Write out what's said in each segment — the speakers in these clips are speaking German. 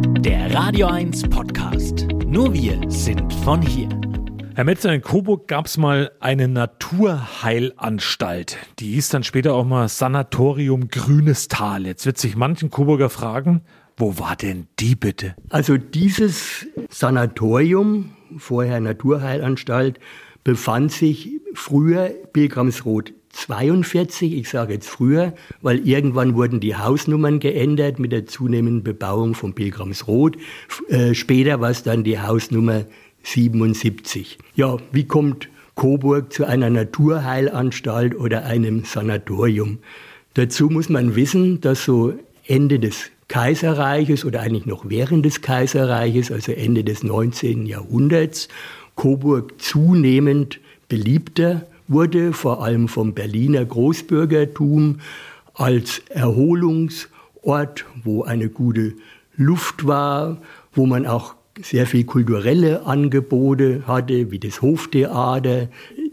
Der Radio 1 Podcast. Nur wir sind von hier. Herr Metzer, in Coburg gab es mal eine Naturheilanstalt. Die hieß dann später auch mal Sanatorium Grünes Tal. Jetzt wird sich manchen Coburger fragen, wo war denn die bitte? Also dieses Sanatorium, vorher Naturheilanstalt, befand sich früher Pilgramsrot 42, ich sage jetzt früher, weil irgendwann wurden die Hausnummern geändert mit der zunehmenden Bebauung von Pilgramsrot. Äh, später war es dann die Hausnummer 77. Ja, wie kommt Coburg zu einer Naturheilanstalt oder einem Sanatorium? Dazu muss man wissen, dass so Ende des Kaiserreiches oder eigentlich noch während des Kaiserreiches, also Ende des 19. Jahrhunderts, Coburg zunehmend beliebter wurde, vor allem vom Berliner Großbürgertum, als Erholungsort, wo eine gute Luft war, wo man auch sehr viel kulturelle Angebote hatte, wie das Hoftheater,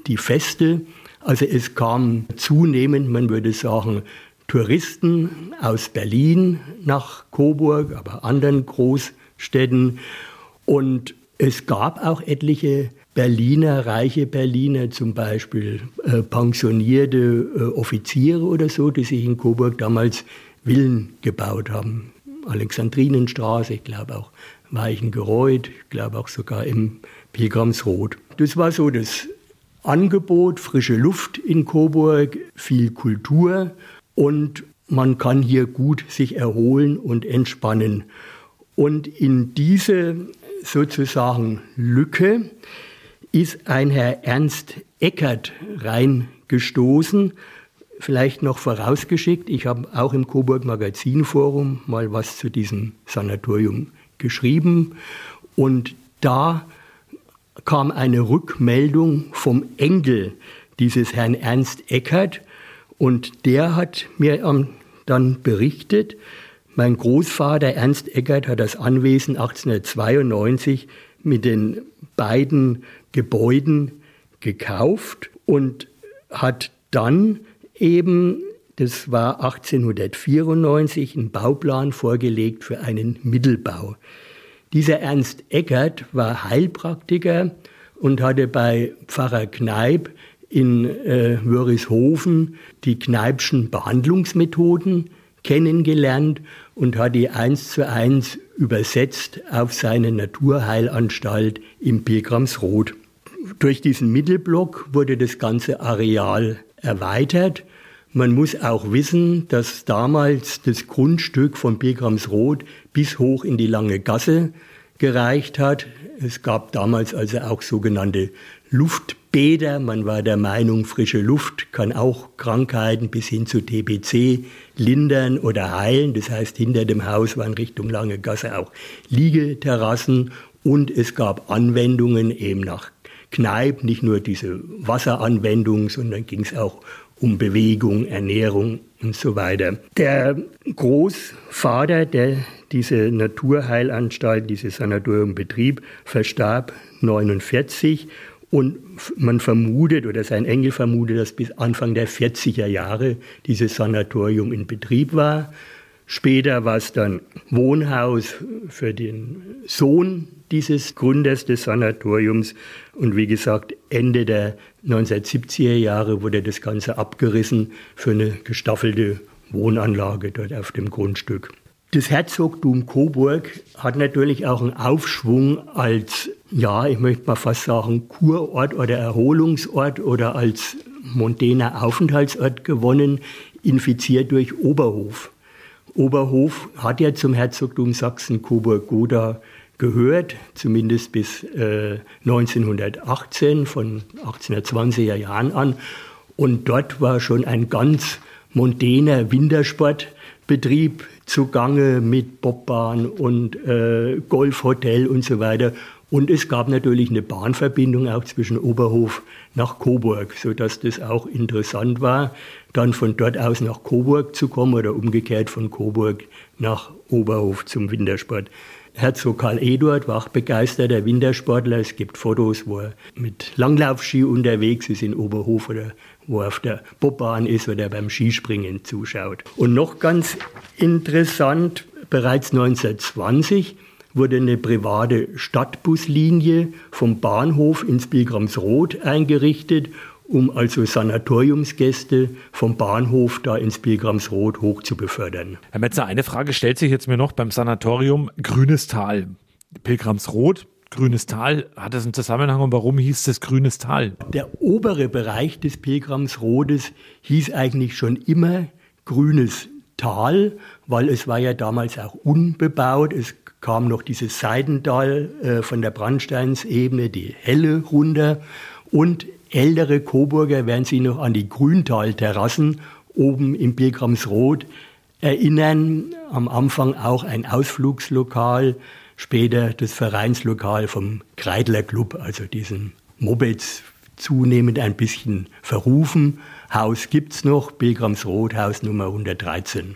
die Feste. Also es kamen zunehmend, man würde sagen, Touristen aus Berlin nach Coburg, aber anderen Großstädten. Und es gab auch etliche Berliner, reiche Berliner, zum Beispiel äh, pensionierte äh, Offiziere oder so, die sich in Coburg damals Villen gebaut haben. Alexandrinenstraße, ich glaube auch Weichengereuth, ich glaube auch sogar im Pilgramsrot. Das war so das Angebot, frische Luft in Coburg, viel Kultur und man kann hier gut sich erholen und entspannen. Und in diese sozusagen Lücke ist ein Herr Ernst Eckert reingestoßen. Vielleicht noch vorausgeschickt, ich habe auch im Coburg Magazinforum mal was zu diesem Sanatorium geschrieben und da kam eine Rückmeldung vom Enkel dieses Herrn Ernst Eckert und der hat mir dann berichtet, mein Großvater Ernst Eckert hat das Anwesen 1892 mit den beiden Gebäuden gekauft und hat dann eben, das war 1894, einen Bauplan vorgelegt für einen Mittelbau. Dieser Ernst Eckert war Heilpraktiker und hatte bei Pfarrer Kneip in äh, Wörishofen die Kneipschen Behandlungsmethoden kennengelernt und hat die eins zu eins übersetzt auf seine Naturheilanstalt im Pilgramsrot. Durch diesen Mittelblock wurde das ganze Areal erweitert. Man muss auch wissen, dass damals das Grundstück von Pilgramsrot bis hoch in die Lange Gasse gereicht hat. Es gab damals also auch sogenannte Luftbäder. Man war der Meinung, frische Luft kann auch Krankheiten bis hin zu TBC lindern oder heilen. Das heißt, hinter dem Haus waren Richtung Lange Gasse auch Liegeterrassen und es gab Anwendungen eben nach Kneipp, nicht nur diese Wasseranwendung, sondern ging es auch um Bewegung, Ernährung und so weiter. Der Großvater, der diese Naturheilanstalt, dieses Sanatorium betrieb, verstarb 49 und man vermutet, oder sein Enkel vermutet, dass bis Anfang der 40er Jahre dieses Sanatorium in Betrieb war. Später war es dann Wohnhaus für den Sohn dieses Gründers des Sanatoriums. Und wie gesagt, Ende der 1970er Jahre wurde das Ganze abgerissen für eine gestaffelte Wohnanlage dort auf dem Grundstück. Das Herzogtum Coburg hat natürlich auch einen Aufschwung als, ja, ich möchte mal fast sagen, Kurort oder Erholungsort oder als mondäner Aufenthaltsort gewonnen, infiziert durch Oberhof. Oberhof hat ja zum Herzogtum Sachsen-Coburg-Gotha gehört, zumindest bis äh, 1918, von 1820er Jahren an. Und dort war schon ein ganz mondäner Wintersportbetrieb zugange mit Bobbahn und äh, Golfhotel und so weiter. Und es gab natürlich eine Bahnverbindung auch zwischen Oberhof nach Coburg, sodass das auch interessant war, dann von dort aus nach Coburg zu kommen oder umgekehrt von Coburg nach Oberhof zum Wintersport. Herzog Karl Eduard war auch begeisterter Wintersportler. Es gibt Fotos, wo er mit Langlaufski unterwegs ist in Oberhof oder wo er auf der Bobbahn ist oder beim Skispringen zuschaut. Und noch ganz interessant, bereits 1920 wurde eine private Stadtbuslinie vom Bahnhof ins Pilgramsrot eingerichtet, um also Sanatoriumsgäste vom Bahnhof da ins Pilgramsrot hoch zu befördern. Herr Metzer, eine Frage stellt sich jetzt mir noch beim Sanatorium Grünes Tal. Pilgramsrot, Grünes Tal, hat das einen Zusammenhang und warum hieß es Grünes Tal? Der obere Bereich des Pilgramsrodes hieß eigentlich schon immer Grünes Tal, weil es war ja damals auch unbebaut. Es kam noch dieses Seidental äh, von der Brandsteinsebene, die Helle runter. Und ältere Coburger werden sich noch an die Grüntalterrassen oben im Pilgramsrot erinnern. Am Anfang auch ein Ausflugslokal, später das Vereinslokal vom Kreidler Club, also diesen Mopeds zunehmend ein bisschen verrufen. Haus gibt's noch, Pilgramsrot, Haus Nummer 113.